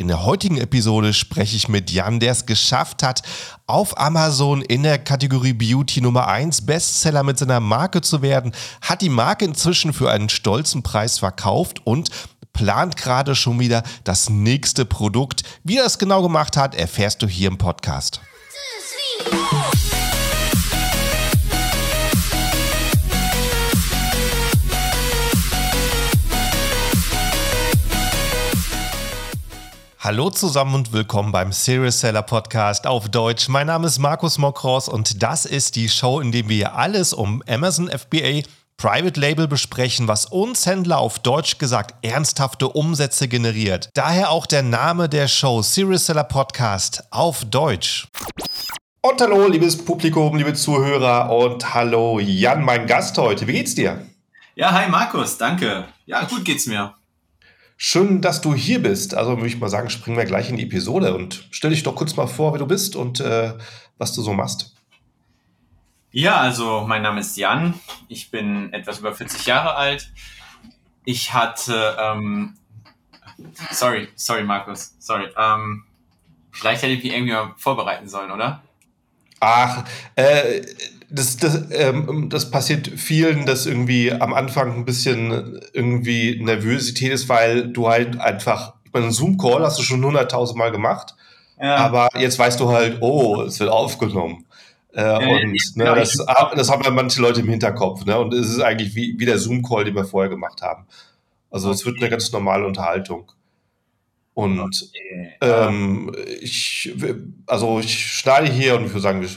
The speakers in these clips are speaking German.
In der heutigen Episode spreche ich mit Jan, der es geschafft hat, auf Amazon in der Kategorie Beauty Nummer 1 Bestseller mit seiner Marke zu werden, hat die Marke inzwischen für einen stolzen Preis verkauft und plant gerade schon wieder das nächste Produkt. Wie er es genau gemacht hat, erfährst du hier im Podcast. Hallo zusammen und willkommen beim Serious Seller Podcast auf Deutsch. Mein Name ist Markus Mokros und das ist die Show, in der wir alles um Amazon FBA Private Label besprechen, was uns Händler auf Deutsch gesagt ernsthafte Umsätze generiert. Daher auch der Name der Show Serious Seller Podcast auf Deutsch. Und hallo, liebes Publikum, liebe Zuhörer und hallo Jan, mein Gast heute. Wie geht's dir? Ja, hi Markus, danke. Ja, gut geht's mir. Schön, dass du hier bist. Also würde ich mal sagen, springen wir gleich in die Episode und stell dich doch kurz mal vor, wer du bist und äh, was du so machst. Ja, also mein Name ist Jan. Ich bin etwas über 40 Jahre alt. Ich hatte, ähm, sorry, sorry Markus, sorry. Ähm, vielleicht hätte ich mich irgendwie mal vorbereiten sollen, oder? Ach, äh, das, das, ähm, das passiert vielen, dass irgendwie am Anfang ein bisschen irgendwie Nervosität ist, weil du halt einfach, ich meine, einen Zoom-Call hast du schon hunderttausend Mal gemacht, ja. aber jetzt weißt du halt, oh, es wird aufgenommen. Äh, ja, und ne, genau, das, das haben ja manche Leute im Hinterkopf, ne? Und es ist eigentlich wie, wie der Zoom-Call, den wir vorher gemacht haben. Also es wird eine ganz normale Unterhaltung. Und okay. ähm, ich, also ich schneide hier und ich würde sagen, wir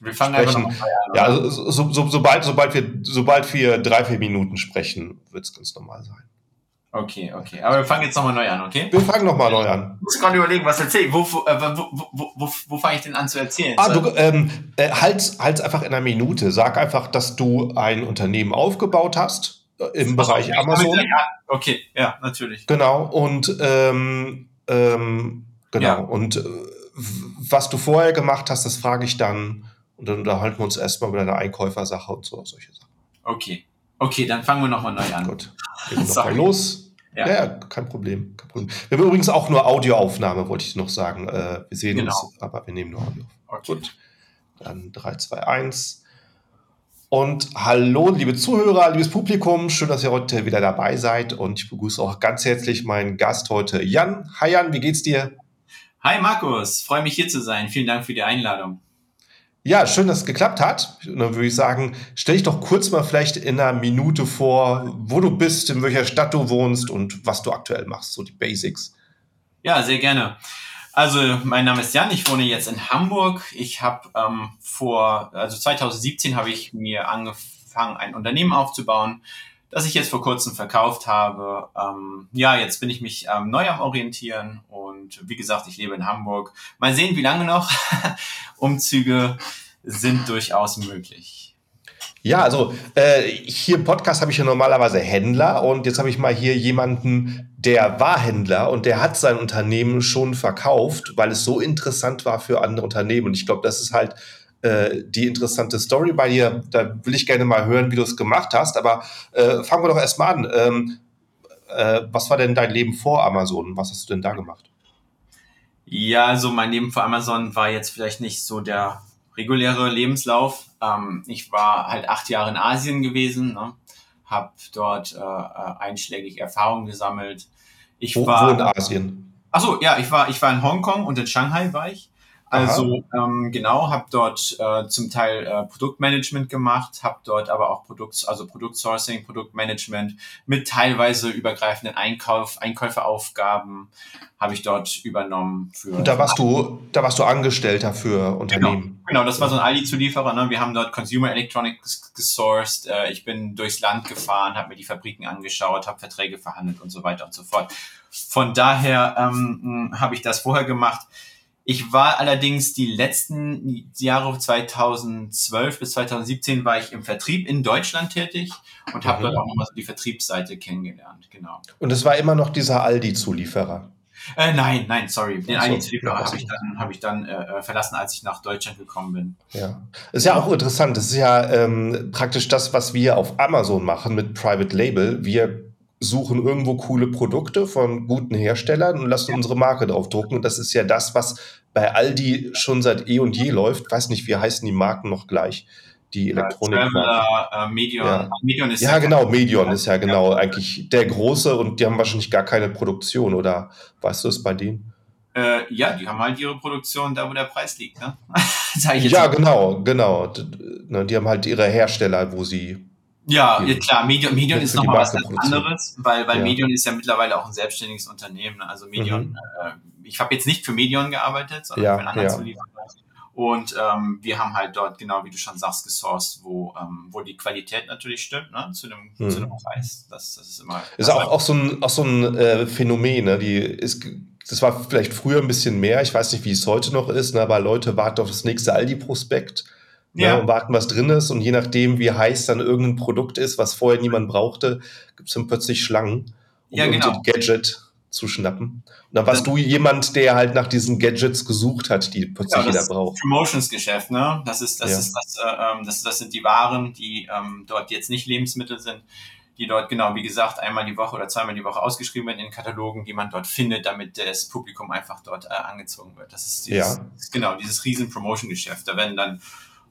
wir fangen sprechen. einfach an. Ja, also so, so, sobald, sobald, wir, sobald wir drei, vier Minuten sprechen, wird es ganz normal sein. Okay, okay. Aber wir fangen jetzt nochmal neu an, okay? Wir fangen nochmal neu an. Ich muss gerade überlegen, was erzähle wo, wo, äh, wo, wo, wo, wo fange ich denn an zu erzählen? Ah, du, ähm, äh, halt, halt einfach in einer Minute. Sag einfach, dass du ein Unternehmen aufgebaut hast äh, im Bereich okay, Amazon. Ja, okay, ja, natürlich. Genau, und ähm, ähm, genau. Ja. Und äh, was du vorher gemacht hast, das frage ich dann und dann unterhalten wir uns erstmal über deine Einkäufersache und so, solche Sachen. Okay. Okay, dann fangen wir nochmal neu an. Gut. Gehen wir nochmal los. Ja. ja. kein Problem, kein Problem. Wir haben übrigens auch nur Audioaufnahme, wollte ich noch sagen. Äh, wir sehen genau. uns, aber wir nehmen nur Audio. Okay. Gut. Dann 3, 2, 1. Und hallo, liebe Zuhörer, liebes Publikum, schön, dass ihr heute wieder dabei seid. Und ich begrüße auch ganz herzlich meinen Gast heute, Jan. Hi Jan, wie geht's dir? Hi Markus, freue mich hier zu sein. Vielen Dank für die Einladung. Ja, schön, dass es geklappt hat. Und dann würde ich sagen, stell dich doch kurz mal vielleicht in einer Minute vor, wo du bist, in welcher Stadt du wohnst und was du aktuell machst, so die Basics. Ja, sehr gerne. Also, mein Name ist Jan, ich wohne jetzt in Hamburg. Ich habe ähm, vor, also 2017 habe ich mir angefangen, ein Unternehmen aufzubauen, das ich jetzt vor kurzem verkauft habe. Ähm, ja, jetzt bin ich mich ähm, neu am Orientieren und wie gesagt, ich lebe in Hamburg. Mal sehen, wie lange noch. Umzüge sind durchaus möglich. Ja, also äh, hier im Podcast habe ich ja normalerweise Händler und jetzt habe ich mal hier jemanden, der war Händler und der hat sein Unternehmen schon verkauft, weil es so interessant war für andere Unternehmen. Und ich glaube, das ist halt äh, die interessante Story bei dir. Da will ich gerne mal hören, wie du es gemacht hast. Aber äh, fangen wir doch erstmal an. Ähm, äh, was war denn dein Leben vor Amazon? Was hast du denn da gemacht? Ja, also mein Leben vor Amazon war jetzt vielleicht nicht so der reguläre Lebenslauf. Ähm, ich war halt acht Jahre in Asien gewesen, ne? habe dort äh, äh, einschlägig Erfahrungen gesammelt. Ich wo, war, wo in Asien? Achso, ja, ich war, ich war in Hongkong und in Shanghai war ich. Also ähm, genau, habe dort äh, zum Teil äh, Produktmanagement gemacht, habe dort aber auch Produkt, also Produktsourcing, Produktmanagement mit teilweise übergreifenden Einkauf, Einkäuferaufgaben habe ich dort übernommen. Für Und da warst du, da warst du Angestellter für Unternehmen. Genau, genau das war so ein Aldi-Zulieferer. Ne? Wir haben dort Consumer Electronics gesourced. Äh, ich bin durchs Land gefahren, habe mir die Fabriken angeschaut, habe Verträge verhandelt und so weiter und so fort. Von daher ähm, habe ich das vorher gemacht. Ich war allerdings die letzten Jahre 2012 bis 2017 war ich im Vertrieb in Deutschland tätig und habe mhm. dort auch nochmal so die Vertriebsseite kennengelernt, genau. Und es war immer noch dieser Aldi-Zulieferer? Äh, nein, nein, sorry. Den so, Aldi-Zulieferer habe ich dann, hab ich dann äh, verlassen, als ich nach Deutschland gekommen bin. Ja, ist ja auch interessant. Das ist ja ähm, praktisch das, was wir auf Amazon machen mit Private Label. Wir suchen irgendwo coole Produkte von guten Herstellern und lassen unsere Marke drauf drucken. Und das ist ja das, was bei Aldi schon seit eh und je läuft. Weiß nicht, wie heißen die Marken noch gleich? Die Elektronik. Äh, Medion. Ja. Medion ist Ja, genau, Medion ist ja genau eigentlich der große und die haben wahrscheinlich gar keine Produktion, oder weißt du es bei denen? Äh, ja, die haben halt ihre Produktion da, wo der Preis liegt. Ne? Ich Ja, mal. genau, genau. Ne, Die haben halt ihre Hersteller, wo sie. Ja, ja klar, Medion, Medion ist nochmal was ganz anderes, weil, weil Ja. Medion ist ja mittlerweile auch ein selbstständiges Unternehmen. ne? Also Medion, Mhm. äh, ich habe jetzt nicht für Medion gearbeitet, sondern Ja, für einen anderen ja. Zulieferer. Und ähm, wir haben halt dort, genau wie du schon sagst, gesourced, wo, ähm, wo die Qualität natürlich stimmt, ne? zu, einem, Mhm. zu einem Preis. Das, das ist immer. Ist auch, auch so ein, auch so ein äh, Phänomen, ne? Die ist, das war vielleicht früher ein bisschen mehr, ich weiß nicht, wie es heute noch ist, ne? aber Leute warten auf das nächste Aldi-Prospekt ne? Ja. und warten, was drin ist. Und je nachdem, wie heiß dann irgendein Produkt ist, was vorher niemand brauchte, gibt es dann plötzlich Schlangen, um Ja, genau. ein Gadget zu schnappen. Und dann warst du jemand, der halt nach diesen Gadgets gesucht hat, die plötzlich Ja, jeder das braucht. Promotionsgeschäft, ne? Das ist, das Ja. ist das, äh, ähm, das, das sind die Waren, die ähm, dort jetzt nicht Lebensmittel sind, die dort genau, wie gesagt, einmal die Woche oder zweimal die Woche ausgeschrieben werden in den Katalogen, die man dort findet, damit das Publikum einfach dort äh, angezogen wird. Das ist dieses, Ja. genau dieses riesen Promotion-Geschäft. Da werden dann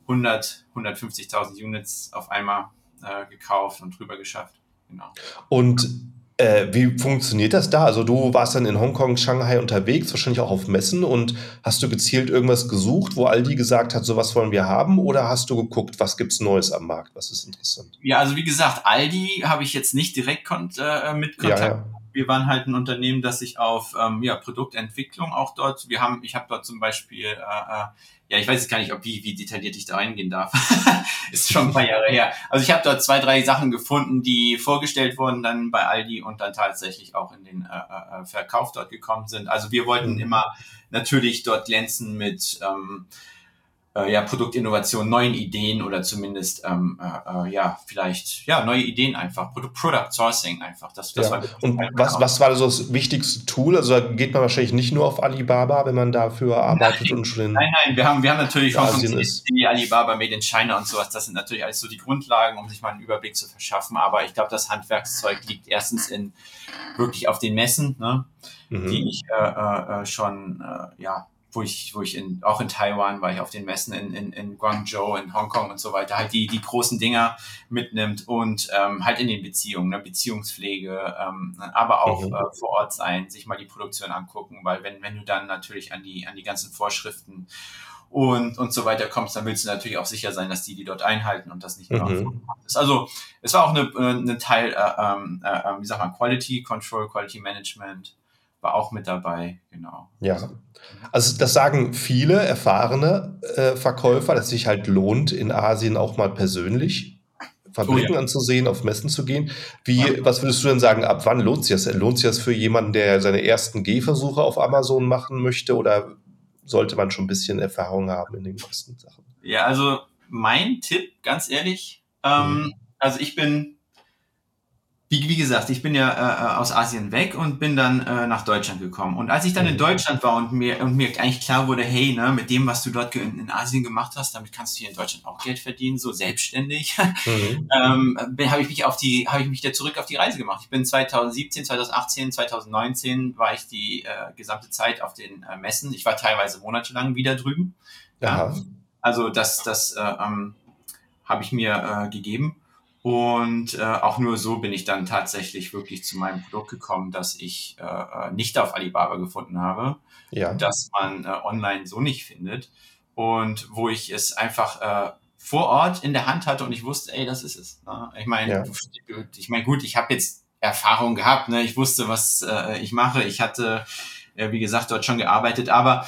100, 150.000 Units auf einmal äh, gekauft und drüber geschafft. Genau. Und äh, wie funktioniert das da? Also du warst dann in Hongkong, Shanghai unterwegs, wahrscheinlich auch auf Messen und hast du gezielt irgendwas gesucht, wo Aldi gesagt hat, sowas wollen wir haben? Oder hast du geguckt, was gibt's Neues am Markt? Was ist interessant? Ja, also wie gesagt, Aldi habe ich jetzt nicht direkt kont äh, mit Ja, Kontakt ja. Wir waren halt ein Unternehmen, das sich auf ähm, ja, Produktentwicklung auch dort, wir haben, ich habe dort zum Beispiel, äh, äh, ja, ich weiß jetzt gar nicht, ob wie, wie detailliert ich da reingehen darf. Ist schon ein paar Jahre her. Also ich habe dort zwei, drei Sachen gefunden, die vorgestellt wurden dann bei Aldi und dann tatsächlich auch in den äh, äh, Verkauf dort gekommen sind. Also wir wollten Mhm. immer natürlich dort glänzen mit ähm, äh, ja, Produktinnovation, neuen Ideen oder zumindest ähm, äh, äh, ja vielleicht ja neue Ideen einfach Produ Product Sourcing einfach. Das, das ja. war Und was, was war so das wichtigste Tool? Also da geht man wahrscheinlich nicht nur auf Alibaba, wenn man dafür arbeitet und schon in Nein, nein, wir haben, wir haben natürlich Ja, ist- CSD, Alibaba, Made in China und sowas. Das sind natürlich alles so die Grundlagen, um sich mal einen Überblick zu verschaffen. Aber ich glaube, das Handwerkszeug liegt erstens in wirklich auf den Messen, ne, Mhm. die ich äh, äh, äh, schon, äh, ja, wo ich, wo ich in, auch in Taiwan war ich auf den Messen in, in, in Guangzhou, in Hongkong und so weiter, halt die, die großen Dinger mitnimmt und ähm, halt in den Beziehungen, ne, Beziehungspflege, ähm, aber auch Mhm. äh, vor Ort sein, sich mal die Produktion angucken, weil wenn, wenn du dann natürlich an die, an die ganzen Vorschriften und, und so weiter kommst, dann willst du natürlich auch sicher sein, dass die die dort einhalten und das nicht nur Mhm. ist. Also es war auch eine, äh, eine Teil, äh, ähm, äh, äh, wie sagt man, Quality Control, Quality Management war auch mit dabei, genau. Ja. Also das sagen viele erfahrene äh, Verkäufer, dass es sich halt lohnt, in Asien auch mal persönlich Fabriken Oh ja. anzusehen, auf Messen zu gehen. Wie, Ja. was würdest du denn sagen, ab wann lohnt sich das? Lohnt sich das für jemanden, der seine ersten Gehversuche auf Amazon machen möchte oder sollte man schon ein bisschen Erfahrung haben in den ganzen Sachen? Ja, also mein Tipp, ganz ehrlich, ähm, Mhm. also ich bin, wie, wie gesagt, ich bin ja äh, äh, aus Asien weg und bin dann äh, nach Deutschland gekommen. Und als ich dann in Mhm. Deutschland war und mir, und mir eigentlich klar wurde, hey, ne, mit dem, was du dort in, Asien gemacht hast, damit kannst du hier in Deutschland auch Geld verdienen, so selbstständig, Mhm. ähm, bin- habe ich mich auf die, habe ich mich da zurück auf die Reise gemacht. Ich bin 2017, 2018, 2019 war ich die äh, gesamte Zeit auf den äh, Messen. Ich war teilweise monatelang wieder drüben. Ja. Also das, das äh, ähm, habe ich mir äh, gegeben. Und äh, auch nur so bin ich dann tatsächlich wirklich zu meinem Produkt gekommen, das ich äh, äh, nicht auf Alibaba gefunden habe, Ja. das man äh, online so nicht findet. Und wo ich es einfach äh, vor Ort in der Hand hatte und ich wusste, ey, das ist es. Ne? Ich meine, Ja. ich meine, gut, ich habe jetzt Erfahrung gehabt, ne? ich wusste, was äh, ich mache. Ich hatte, äh, wie gesagt, dort schon gearbeitet, aber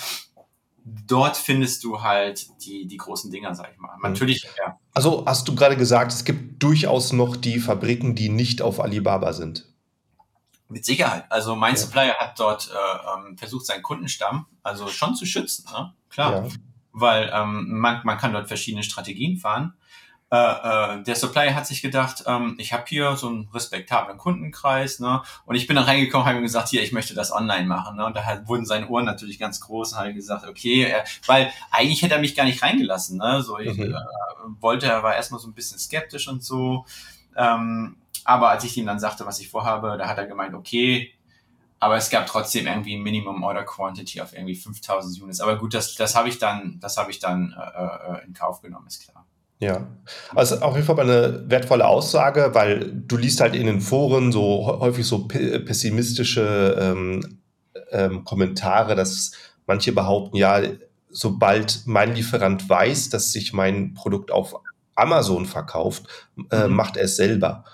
dort findest du halt die, die großen Dinger, sag ich mal. Natürlich, ja. Also hast du gerade gesagt, es gibt durchaus noch die Fabriken, die nicht auf Alibaba sind. Mit Sicherheit. Also mein Ja. Supplier hat dort äh, ähm, versucht, seinen Kundenstamm also schon zu schützen, ne? Klar. Ja. Weil ähm, man, man kann dort verschiedene Strategien fahren. Äh, äh, der Supplier hat sich gedacht, ähm, ich habe hier so einen respektablen Kundenkreis, ne? Und ich bin dann reingekommen, habe ihm gesagt, hier, ich möchte das online machen, ne? Und da wurden seine Ohren natürlich ganz groß und habe gesagt, okay, äh, weil eigentlich hätte er mich gar nicht reingelassen, ne? So ich Mhm. äh, wollte, er war erstmal so ein bisschen skeptisch und so. Ähm, aber als ich ihm dann sagte, was ich vorhabe, da hat er gemeint, okay, aber es gab trotzdem irgendwie ein Minimum Order Quantity auf irgendwie 5000 Units. Aber gut, das, das habe ich dann, das habe ich dann äh, äh, in Kauf genommen, ist klar. Ja, also auf jeden Fall eine wertvolle Aussage, weil du liest halt in den Foren so häufig so pessimistische ähm, ähm, Kommentare, dass manche behaupten, ja, sobald mein Lieferant weiß, dass sich mein Produkt auf Amazon verkauft, äh, mhm. macht er es selber.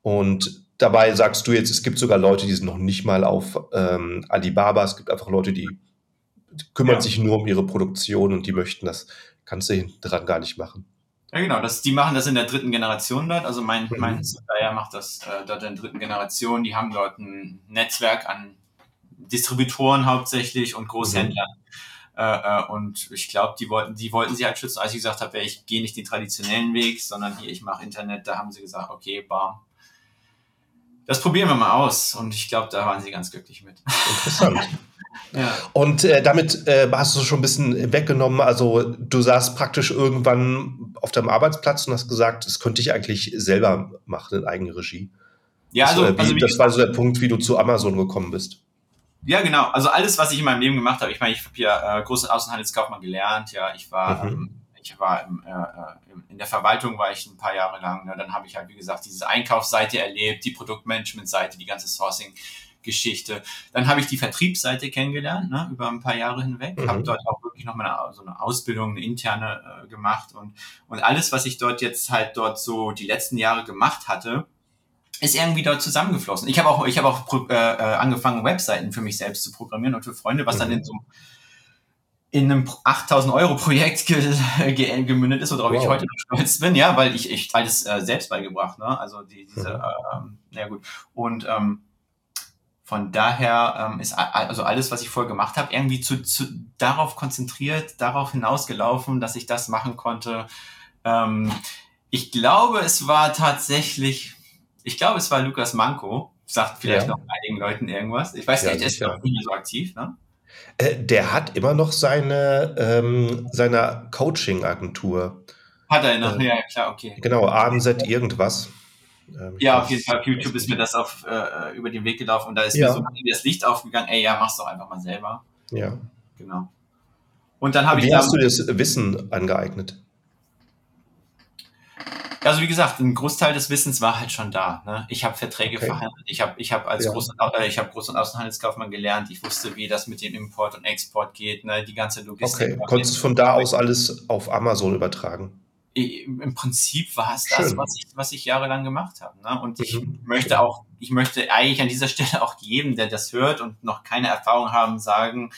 Und dabei sagst du jetzt, es gibt sogar Leute, die sind noch nicht mal auf ähm, Alibaba. Es gibt einfach Leute, die, kümmern ja. sich nur um ihre Produktion und die möchten das, kannst du hinten dran gar nicht machen. Ja, genau. Das, die machen das in der dritten Generation dort. Also mein, mhm. mein Supplier macht das äh, dort in der dritten Generation. Die haben dort ein Netzwerk an Distributoren hauptsächlich und Großhändlern. Mhm. Äh, äh, und ich glaube, die wollten, die wollten sie halt schützen. Als ich gesagt habe, ja, ich gehe nicht den traditionellen Weg, sondern hier, ich mache Internet, da haben sie gesagt, okay, bam. Das probieren wir mal aus. Und ich glaube, da waren sie ganz glücklich mit. Interessant. Ja. Und äh, damit äh, hast du schon ein bisschen weggenommen. Also du saßt praktisch irgendwann auf deinem Arbeitsplatz und hast gesagt, das könnte ich eigentlich selber machen in eigener Regie. Ja, also, das, äh, wie, also das war so der Punkt, wie du zu Amazon gekommen bist. Ja, genau. Also alles, was ich in meinem Leben gemacht habe. Ich meine, ich habe ja äh, großen Außenhandelskaufmann gelernt. Ja, ich war, mhm. ähm, ich war im, äh, äh in der Verwaltung war ich ein paar Jahre lang. Ne? Dann habe ich halt wie gesagt diese Einkaufsseite erlebt, die Produktmanagement-Seite, die ganze Sourcing. Geschichte. Dann habe ich die Vertriebsseite kennengelernt, ne, über ein paar Jahre hinweg. Mhm. Habe dort auch wirklich nochmal eine, so eine Ausbildung, eine interne äh, gemacht und, und alles, was ich dort jetzt halt dort so die letzten Jahre gemacht hatte, ist irgendwie dort zusammengeflossen. Ich habe auch, ich habe auch äh, äh, angefangen, Webseiten für mich selbst zu programmieren und für Freunde, was mhm. dann in so in einem 8000 Euro Projekt ge ge gemündet ist, worauf wow. ich heute noch stolz bin, ja, weil ich ich alles äh, selbst beigebracht, ne? Also die, diese, mhm. ähm, ja gut. Und ähm, von daher ähm, ist also alles, was ich vorher gemacht habe, irgendwie zu, zu, darauf konzentriert, darauf hinausgelaufen, dass ich das machen konnte. Ähm, ich glaube, es war tatsächlich, ich glaube, es war Lukas Manko, sagt vielleicht ja. noch einigen Leuten irgendwas. Ich weiß ja, nicht, er ist ja nicht mehr so aktiv, ne? Äh, der hat immer noch seine, ähm, seine Coaching-Agentur. Hat er noch? Äh, ja, klar, okay. Genau, AMZ irgendwas. Ähm, ja, auf jeden Fall. Auf YouTube ist mir das auf, äh, über den Weg gelaufen und da ist ja. mir so das Licht aufgegangen. Ey, ja, mach's doch einfach mal selber. Ja. Genau. Und dann habe ich. Wie hast du das Wissen angeeignet? Also wie gesagt, ein Großteil des Wissens war halt schon da. Ne? Ich habe Verträge okay. verhandelt. Ich habe ich hab als ja. Groß, äh, ich hab Groß- und Außenhandelskaufmann gelernt. Ich wusste, wie das mit dem Import und Export geht. Ne? Die ganze Logistik. Okay, konntest du von da aus alles auf Amazon übertragen? Im Prinzip war es das, was ich, was ich jahrelang gemacht habe. Ne? Und ich mhm. möchte auch, ich möchte eigentlich an dieser Stelle auch jedem, der das hört und noch keine Erfahrung haben, sagen,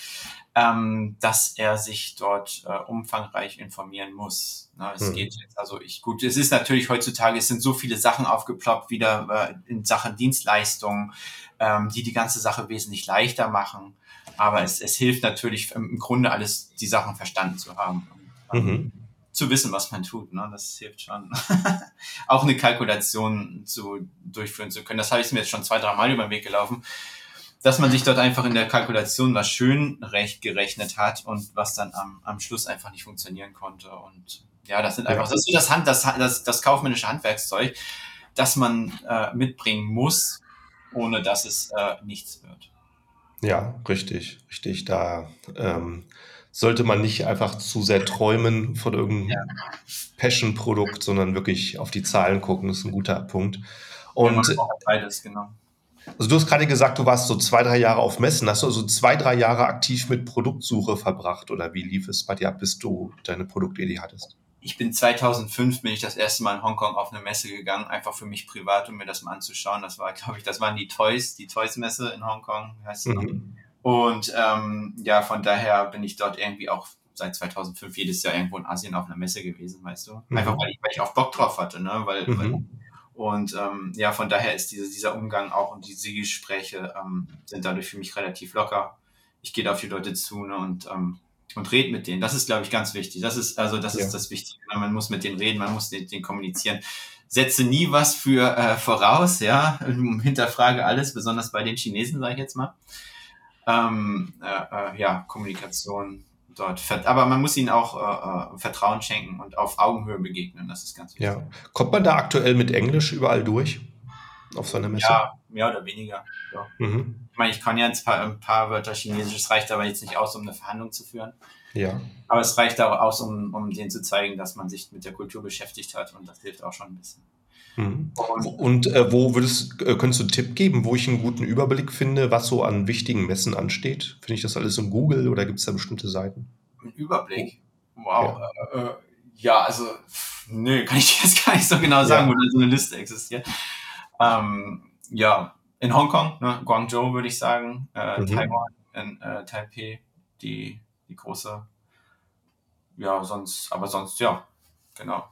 ähm, dass er sich dort äh, umfangreich informieren muss. Ne? Es mhm. geht jetzt, also ich, gut, es ist natürlich heutzutage, es sind so viele Sachen aufgeploppt, wieder äh, in Sachen Dienstleistungen, ähm, die die ganze Sache wesentlich leichter machen. Aber es, es hilft natürlich im Grunde alles, die Sachen verstanden zu haben. Mhm zu wissen, was man tut. Ne? Das hilft schon. auch eine Kalkulation zu durchführen zu können. Das habe ich mir jetzt schon zwei, drei Mal über den Weg gelaufen, dass man sich dort einfach in der Kalkulation was schön recht gerechnet hat und was dann am, am Schluss einfach nicht funktionieren konnte. Und ja, das sind einfach, das ist so das Hand, das, das, das kaufmännische Handwerkszeug, das man äh, mitbringen muss, ohne dass es äh, nichts wird. Ja, richtig, richtig. Da ähm, sollte man nicht einfach zu sehr träumen von irgendeinem ja. Passion-Produkt, sondern wirklich auf die Zahlen gucken. Das ist ein guter Punkt. Und ja, beides, genau. Also du hast gerade gesagt, du warst so zwei, drei Jahre auf Messen. Hast du also zwei, drei Jahre aktiv mit Produktsuche verbracht oder wie lief es bei dir ab, bis du deine Produktidee hattest? Ich bin 2005 bin ich das erste Mal in Hongkong auf eine Messe gegangen, einfach für mich privat, um mir das mal anzuschauen. Das war, glaube ich, das waren die Toys, die Toys-Messe in Hongkong. Heißt mhm. Und ähm, ja, von daher bin ich dort irgendwie auch seit 2005 jedes Jahr irgendwo in Asien auf einer Messe gewesen, weißt du? Mhm. Einfach weil ich, weil ich auch Bock drauf hatte, ne? Weil, mhm. weil und ähm, ja, von daher ist diese, dieser Umgang auch und diese Gespräche ähm, sind dadurch für mich relativ locker. Ich gehe da auf die Leute zu ne, und, ähm, und rede mit denen. Das ist, glaube ich, ganz wichtig. Das ist, also das ja. ist das Wichtige. Ne? Man muss mit denen reden, man muss mit denen kommunizieren. Setze nie was für äh, voraus, ja, hinterfrage alles, besonders bei den Chinesen, sage ich jetzt mal ähm, äh, äh, ja, Kommunikation dort. Aber man muss ihnen auch äh, äh, Vertrauen schenken und auf Augenhöhe begegnen. Das ist ganz wichtig. Ja. Kommt man da aktuell mit Englisch überall durch? Auf so einer Messe? Ja, mehr oder weniger. Ja. Mhm. Ich meine, ich kann ja ein paar, ein paar Wörter Chinesisch, es reicht aber jetzt nicht aus, um eine Verhandlung zu führen. Ja. Aber es reicht auch aus, um, um denen zu zeigen, dass man sich mit der Kultur beschäftigt hat und das hilft auch schon ein bisschen. Mhm. Und, und äh, wo würdest, äh, könntest du einen Tipp geben, wo ich einen guten Überblick finde, was so an wichtigen Messen ansteht? Finde ich das alles in Google oder gibt es da bestimmte Seiten? Ein Überblick? Wow. Ja, äh, ja also, nö, kann ich jetzt gar nicht so genau sagen, ja. wo da so eine Liste existiert. Ähm, ja, in Hongkong, ne, Guangzhou würde ich sagen, äh, mhm. Taiwan, in äh, Taipei, die, die große, ja, sonst, aber sonst, ja, genau.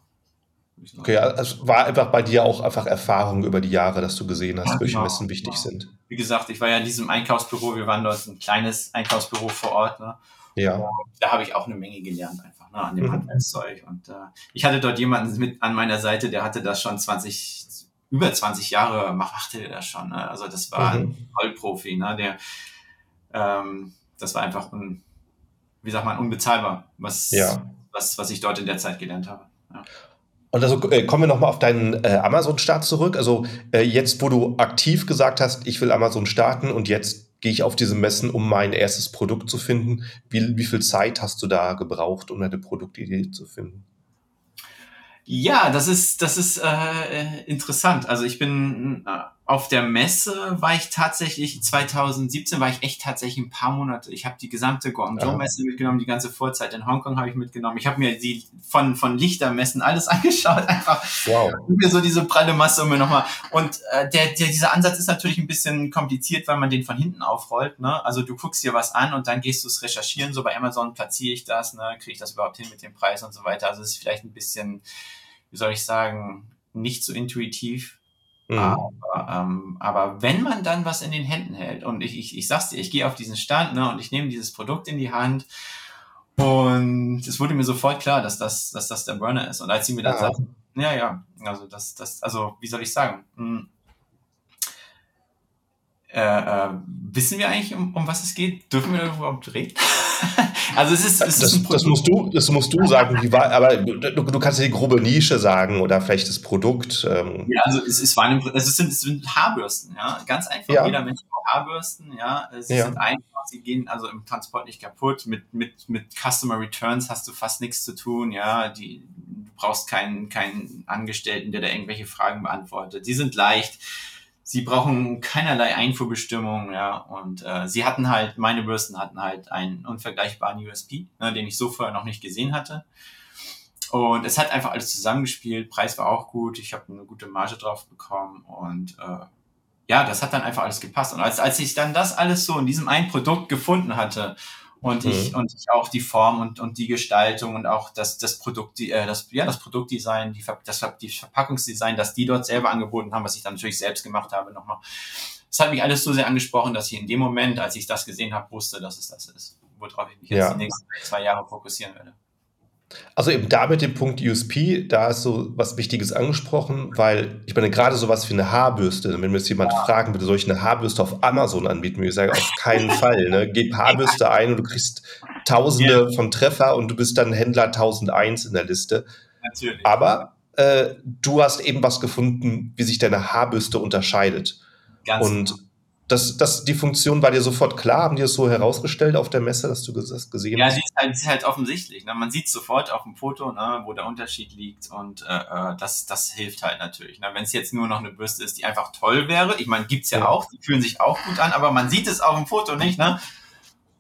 Okay, also es war einfach bei dir auch einfach Erfahrung über die Jahre, dass du gesehen hast, welche genau, Messen wichtig genau. sind. Wie gesagt, ich war ja in diesem Einkaufsbüro, wir waren dort ein kleines Einkaufsbüro vor Ort. Ne? Ja. Und da habe ich auch eine Menge gelernt einfach ne, an dem mhm. Handwerkszeug. Und äh, ich hatte dort jemanden mit an meiner Seite, der hatte das schon 20, über 20 Jahre machte er das schon. Ne? Also das war mhm. ein Vollprofi, ne? der ähm, das war einfach un, wie sagt man, unbezahlbar, was, ja. was, was ich dort in der Zeit gelernt habe. Ja. Und also äh, kommen wir nochmal auf deinen äh, Amazon-Start zurück. Also äh, jetzt, wo du aktiv gesagt hast, ich will Amazon starten und jetzt gehe ich auf diese Messen, um mein erstes Produkt zu finden. Wie, wie viel Zeit hast du da gebraucht, um eine Produktidee zu finden? Ja, das ist, das ist äh, interessant. Also ich bin äh, auf der Messe war ich tatsächlich 2017 war ich echt tatsächlich ein paar Monate. Ich habe die gesamte Guangzhou Messe ja. mitgenommen, die ganze Vorzeit in Hongkong habe ich mitgenommen. Ich habe mir die von von Lichtermessen alles angeschaut, einfach wow. mir so diese pralle Masse um mir nochmal. Und äh, der, der dieser Ansatz ist natürlich ein bisschen kompliziert, weil man den von hinten aufrollt. Ne? Also du guckst dir was an und dann gehst du es recherchieren. So bei Amazon platziere ich das, ne? kriege ich das überhaupt hin mit dem Preis und so weiter. Also es ist vielleicht ein bisschen wie soll ich sagen, nicht so intuitiv. Mhm. Aber, ähm, aber wenn man dann was in den Händen hält und ich, ich, ich sag's dir, ich gehe auf diesen Stand ne, und ich nehme dieses Produkt in die Hand und es wurde mir sofort klar, dass das, dass das der Burner ist. Und als sie mir dann ja. sagten, ja, ja, also das, das, also wie soll ich sagen, hm, äh, äh, wissen wir eigentlich, um, um was es geht? Dürfen wir überhaupt reden? also es ist, es das, ist das musst du, das musst du sagen, wie war, aber du, du kannst ja die grobe Nische sagen oder vielleicht das Produkt. Ähm. Ja, also es, es, waren, es, sind, es sind Haarbürsten, ja, ganz einfach. Ja. Jeder Mensch braucht Haarbürsten, ja. Sie ja. sind einfach, sie gehen also im Transport nicht kaputt. Mit, mit, mit Customer Returns hast du fast nichts zu tun, ja. Die, du brauchst keinen, keinen Angestellten, der da irgendwelche Fragen beantwortet. Sie sind leicht sie brauchen keinerlei Einfuhrbestimmung, ja, und äh, sie hatten halt, meine Bürsten hatten halt einen unvergleichbaren USP, ne, den ich so vorher noch nicht gesehen hatte. Und es hat einfach alles zusammengespielt, Preis war auch gut, ich habe eine gute Marge drauf bekommen und äh, ja, das hat dann einfach alles gepasst. Und als, als ich dann das alles so in diesem einen Produkt gefunden hatte und mhm. ich und ich auch die Form und, und die Gestaltung und auch das das Produkt äh, das ja das Produktdesign die das die Verpackungsdesign das die dort selber angeboten haben was ich dann natürlich selbst gemacht habe nochmal das hat mich alles so sehr angesprochen dass ich in dem Moment als ich das gesehen habe wusste dass es das ist worauf ich mich jetzt ja. die nächsten zwei Jahre fokussieren werde also eben da mit dem Punkt USP, da ist so was Wichtiges angesprochen, weil ich meine, gerade sowas wie eine Haarbürste, wenn mir jetzt jemand ja. fragen würde, soll ich eine Haarbürste auf Amazon anbieten, würde ich sagen, auf keinen Fall. Ne? Gib Haarbürste ein und du kriegst Tausende ja. von Treffer und du bist dann Händler 1001 in der Liste. Natürlich. Aber äh, du hast eben was gefunden, wie sich deine Haarbürste unterscheidet. Ganz und genau das, das, die Funktion war dir sofort klar? Haben die das so herausgestellt auf der Messe, dass du das gesehen ja, hast? Ja, die ist halt, ist halt offensichtlich. Ne? Man sieht sofort auf dem Foto, ne, wo der Unterschied liegt und äh, äh das, das hilft halt natürlich. Ne? Wenn es jetzt nur noch eine Bürste ist, die einfach toll wäre, ich meine, gibt's ja, ja, auch, die fühlen sich auch gut an, aber man sieht es auf dem Foto nicht, ne?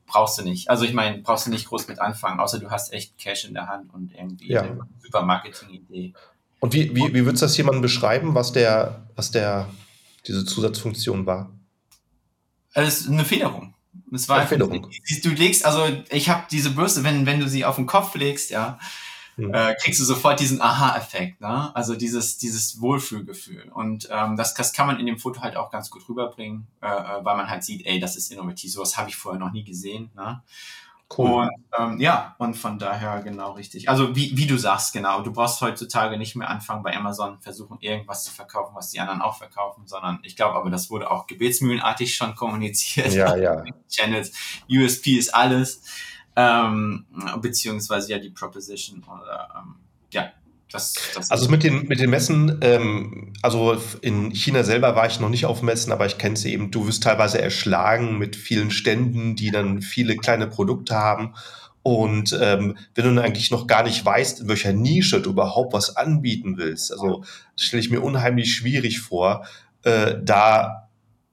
Brauchst du nicht. Also ich meine, brauchst du nicht groß mit anfangen, außer du hast echt Cash in der Hand und irgendwie ja. eine super Marketing-Idee. Und wie, wie, wie würdest du das jemandem beschreiben, was der, was der, diese Zusatzfunktion war? Es ist eine Federung. Es war eine Federung. Du legst, also ich habe diese Bürste, wenn, wenn du sie auf den Kopf legst, ja, hm. äh, kriegst du sofort diesen Aha-Effekt, ne? Also dieses, dieses Wohlfühlgefühl. Und ähm, das, das kann man in dem Foto halt auch ganz gut rüberbringen, äh, äh weil man halt sieht, ey, das ist innovativ, sowas habe ich vorher noch nie gesehen. Ne? Cool. Und ähm, ja, und von daher genau richtig. Also wie, wie du sagst, genau, du brauchst heutzutage nicht mehr anfangen bei Amazon versuchen, irgendwas zu verkaufen, was die anderen auch verkaufen, sondern ich glaube aber, das wurde auch gebetsmühlenartig schon kommuniziert. Ja, ja. Channels, USP ist alles. Ähm, beziehungsweise ja die Proposition oder ähm, ja, das, das also mit den, mit den Messen, ähm, also in China selber war ich noch nicht auf Messen, aber ich kenne sie eben, du wirst teilweise erschlagen mit vielen Ständen, die dann viele kleine Produkte haben. Und ähm, wenn du eigentlich noch gar nicht weißt, in welcher Nische du überhaupt was anbieten willst, also stelle ich mir unheimlich schwierig vor, äh, da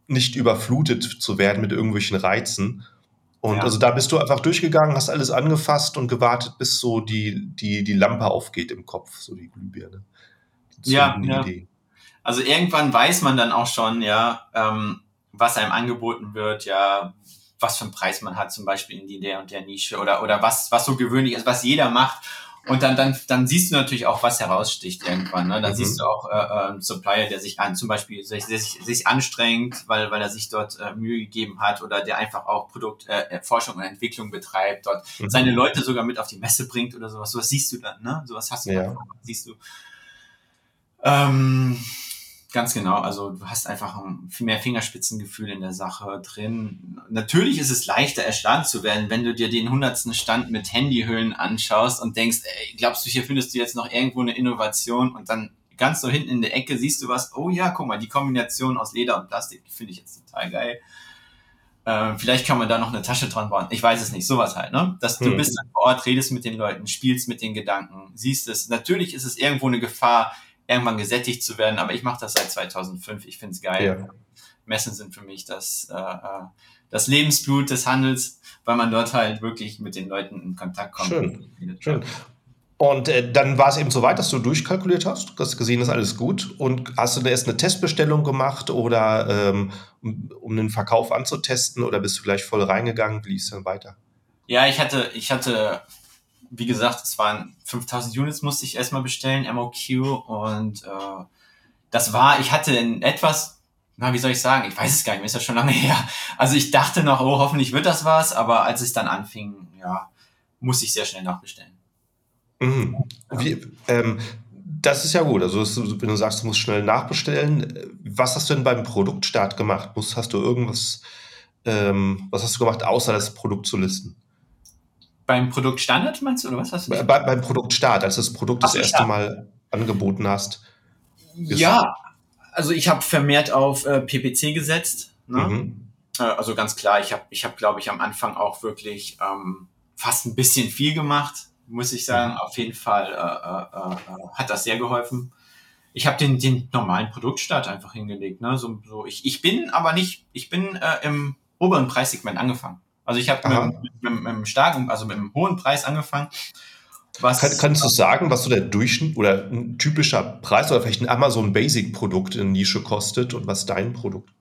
nicht überflutet zu werden mit irgendwelchen Reizen. Und ja. also da bist du einfach durchgegangen, hast alles angefasst und gewartet, bis so die, die, die Lampe aufgeht im Kopf, so die Glühbirne. Die ja, ja. Idee. Also irgendwann weiß man dann auch schon, ja, ähm, was einem angeboten wird, ja, was für einen Preis man hat, zum Beispiel in die der und der Nische oder, oder was, was so gewöhnlich ist, was jeder macht. Und dann, dann, dann siehst du natürlich auch, was heraussticht irgendwann. Ne? Dann mhm. siehst du auch äh, äh, einen Supplier, der sich an, zum Beispiel sich, sich, sich anstrengt, weil, weil er sich dort äh, Mühe gegeben hat oder der einfach auch Produktforschung äh, und Entwicklung betreibt, dort mhm. seine Leute sogar mit auf die Messe bringt oder sowas. Sowas siehst du dann, ne? Sowas hast du ja. dann, siehst du. Ähm, Ganz genau. Also du hast einfach ein viel mehr Fingerspitzengefühl in der Sache drin. Natürlich ist es leichter, erschlagen zu werden, wenn du dir den hundertsten Stand mit Handyhüllen anschaust und denkst, ey, glaubst du, hier findest du jetzt noch irgendwo eine Innovation und dann ganz so hinten in der Ecke siehst du was, oh ja, guck mal, die Kombination aus Leder und Plastik, die finde ich jetzt total geil. Äh, vielleicht kann man da noch eine Tasche dran bauen. Ich weiß es nicht, sowas halt, ne? Dass du hm. bist dann vor Ort, redest mit den Leuten, spielst mit den Gedanken, siehst es. Natürlich ist es irgendwo eine Gefahr, irgendwann gesättigt zu werden. Aber ich mache das seit 2005. Ich finde es geil. Ja. Messen sind für mich das, äh, äh, das Lebensblut des Handels, weil man dort halt wirklich mit den Leuten in Kontakt kommt. Schön. Schön. Und äh, dann war es eben so weit, dass du durchkalkuliert hast, du hast gesehen, ist alles gut. Und hast du erst eine Testbestellung gemacht oder ähm, um, um den Verkauf anzutesten oder bist du gleich voll reingegangen? Wie lief es dann weiter? Ja, ich hatte, ich hatte wie gesagt, es waren 5000 Units musste ich erstmal bestellen, MOQ und äh, das war, ich hatte in etwas, na, wie soll ich sagen, ich weiß es gar nicht, ist ja schon lange her. Also ich dachte noch, oh, hoffentlich wird das was, aber als es dann anfing, ja, muss ich sehr schnell nachbestellen. Mhm. Wie, ähm, das ist ja gut. Also, wenn du sagst, du musst schnell nachbestellen, was hast du denn beim Produktstart gemacht? hast du irgendwas, ähm, was hast du gemacht, außer das Produkt zu listen? Beim Produktstandard meinst du, oder was hast du? Bei, beim Produktstart, als du das Produkt das erste ja. Mal angeboten hast. Ja, also ich habe vermehrt auf äh, PPC gesetzt. Ne? Mhm. Äh, also ganz klar, ich habe, ich hab, glaube ich, am Anfang auch wirklich ähm, fast ein bisschen viel gemacht, muss ich sagen. Mhm. Auf jeden Fall äh, äh, äh hat das sehr geholfen. Ich habe den, den normalen Produktstart einfach hingelegt. Ne? So, so ich, ich bin aber nicht, ich bin äh, im oberen Preissegment angefangen. Also ich habe mit, mit, mit, einem starken, also mit einem hohen Preis angefangen. Was, Kann, kannst du sagen, was so der Durchschnitt oder ein typischer Preis oder vielleicht ein Amazon Basic Produkt in Nische kostet und was dein Produkt?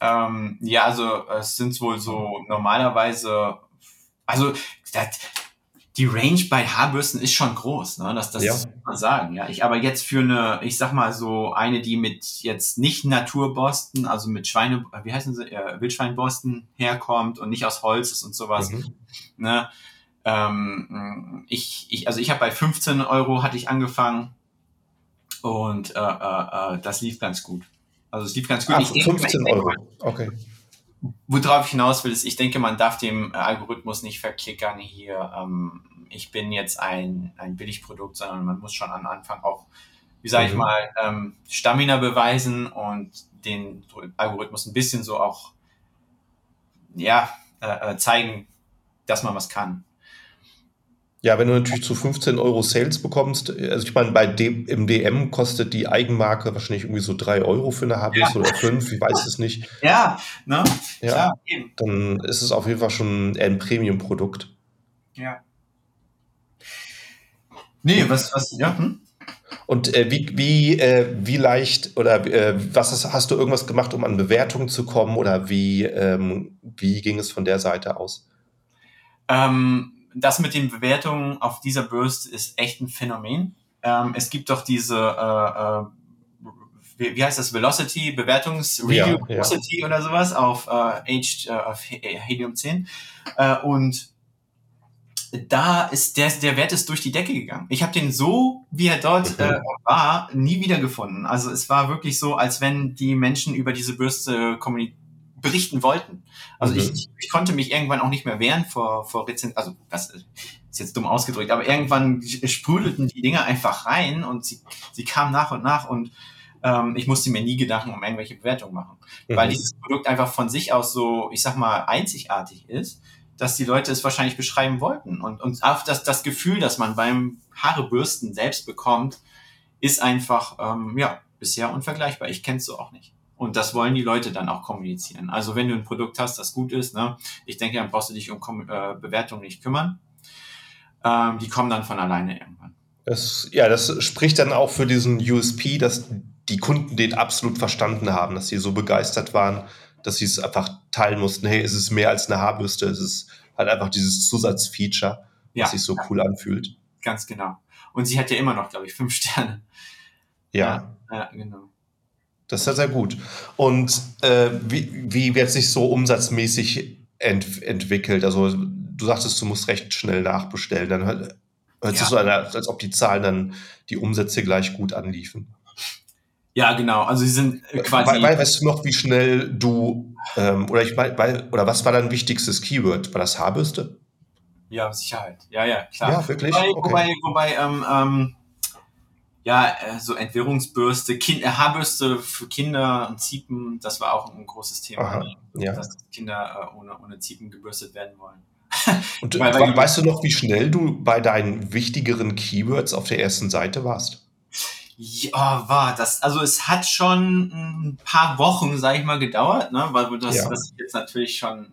Ähm, ja, also es sind wohl so normalerweise, also das, die Range bei Haarbürsten ist schon groß, ne? Das, das ja. muss man sagen. Ja, ich aber jetzt für eine, ich sag mal so eine, die mit jetzt nicht Naturborsten, also mit Schweine, wie heißen sie, äh, Wildschweinborsten herkommt und nicht aus Holz ist und sowas. Mhm. Ne? Ähm, ich, ich, also ich habe bei 15 Euro hatte ich angefangen und äh, äh, äh, das lief ganz gut. Also es lief ganz gut. Ah, ich 15 denke, Euro, okay. Worauf ich hinaus will, ist, ich denke, man darf dem Algorithmus nicht verklickern hier. Ähm, ich bin jetzt ein, ein Billigprodukt, sondern man muss schon am Anfang auch, wie sage ich mhm. mal, ähm, Stamina beweisen und den Algorithmus ein bisschen so auch, ja, äh, äh zeigen, dass man was kann. Ja, wenn du natürlich zu 15 Euro Sales bekommst, also ich meine, bei dem, im DM kostet die Eigenmarke wahrscheinlich irgendwie so 3 Euro für eine Habis ja. oder 5, ich weiß es nicht. Ja, ne? Ja, Klar, eben. dann ist es auf jeden Fall schon ein Premium-Produkt. Ja. Nee, was, was, ja, hm? Und äh, wie, wie, äh, wie leicht oder äh, was hast, hast, du irgendwas gemacht, um an Bewertungen zu kommen oder wie, ähm, wie ging es von der Seite aus? Ähm, das mit den Bewertungen auf dieser Bürste ist echt ein Phänomen. Ähm, es gibt doch diese, äh, äh, wie, wie, heißt das, Velocity, Bewertungs-Review ja, Velocity ja. oder sowas auf, äh, H, äh, auf Helium 10. Äh, und da ist der, der Wert ist durch die Decke gegangen. Ich habe den so, wie er dort mhm. äh, war, nie wieder gefunden. Also es war wirklich so, als wenn die Menschen über diese Bürste kommunizieren berichten wollten. Also mhm. ich, ich konnte mich irgendwann auch nicht mehr wehren vor, vor Rezensionen, also das ist jetzt dumm ausgedrückt, aber irgendwann sprudelten die Dinge einfach rein und sie, sie kamen nach und nach und ähm, ich musste mir nie Gedanken um irgendwelche Bewertungen machen, mhm. weil dieses Produkt einfach von sich aus so, ich sag mal, einzigartig ist, dass die Leute es wahrscheinlich beschreiben wollten und, und auch das, das Gefühl, dass man beim Haarebürsten selbst bekommt, ist einfach, ähm, ja, bisher unvergleichbar. Ich kenne es so auch nicht. Und das wollen die Leute dann auch kommunizieren. Also wenn du ein Produkt hast, das gut ist, ne, ich denke, dann brauchst du dich um äh, Bewertungen nicht kümmern. Ähm, die kommen dann von alleine irgendwann. Das, ja, das spricht dann auch für diesen USP, dass die Kunden den absolut verstanden haben, dass sie so begeistert waren, dass sie es einfach teilen mussten. Hey, es ist mehr als eine Haarbürste, es ist halt einfach dieses Zusatzfeature, ja. was sich so cool anfühlt. Ganz genau. Und sie hat ja immer noch, glaube ich, fünf Sterne. Ja. ja, ja genau. Das ist ja sehr gut. Und äh, wie, wie wird sich so umsatzmäßig ent entwickelt? Also du sagtest, du musst recht schnell nachbestellen. Dann hört, hört ja. sich so an, als ob die Zahlen dann die Umsätze gleich gut anliefen. Ja, genau. Also sie sind quasi. We weißt du noch, wie schnell du ähm, oder ich meine, oder was war dein wichtigstes Keyword? War das Haarbürste? Ja, Sicherheit. Ja, ja, klar. Ja, wirklich. Wobei, okay. wobei, wobei ähm, ähm, ja, äh, so Entwirrungsbürste, kind, äh, Haarbürste für Kinder und Ziepen, das war auch ein großes Thema, Aha, ja. dass Kinder äh, ohne, ohne Ziepen gebürstet werden wollen. Und weil, weil weißt du noch, wie schnell du bei deinen wichtigeren Keywords auf der ersten Seite warst? Ja, war das. Also es hat schon ein paar Wochen, sag ich mal, gedauert, ne? weil das, ja. das jetzt natürlich schon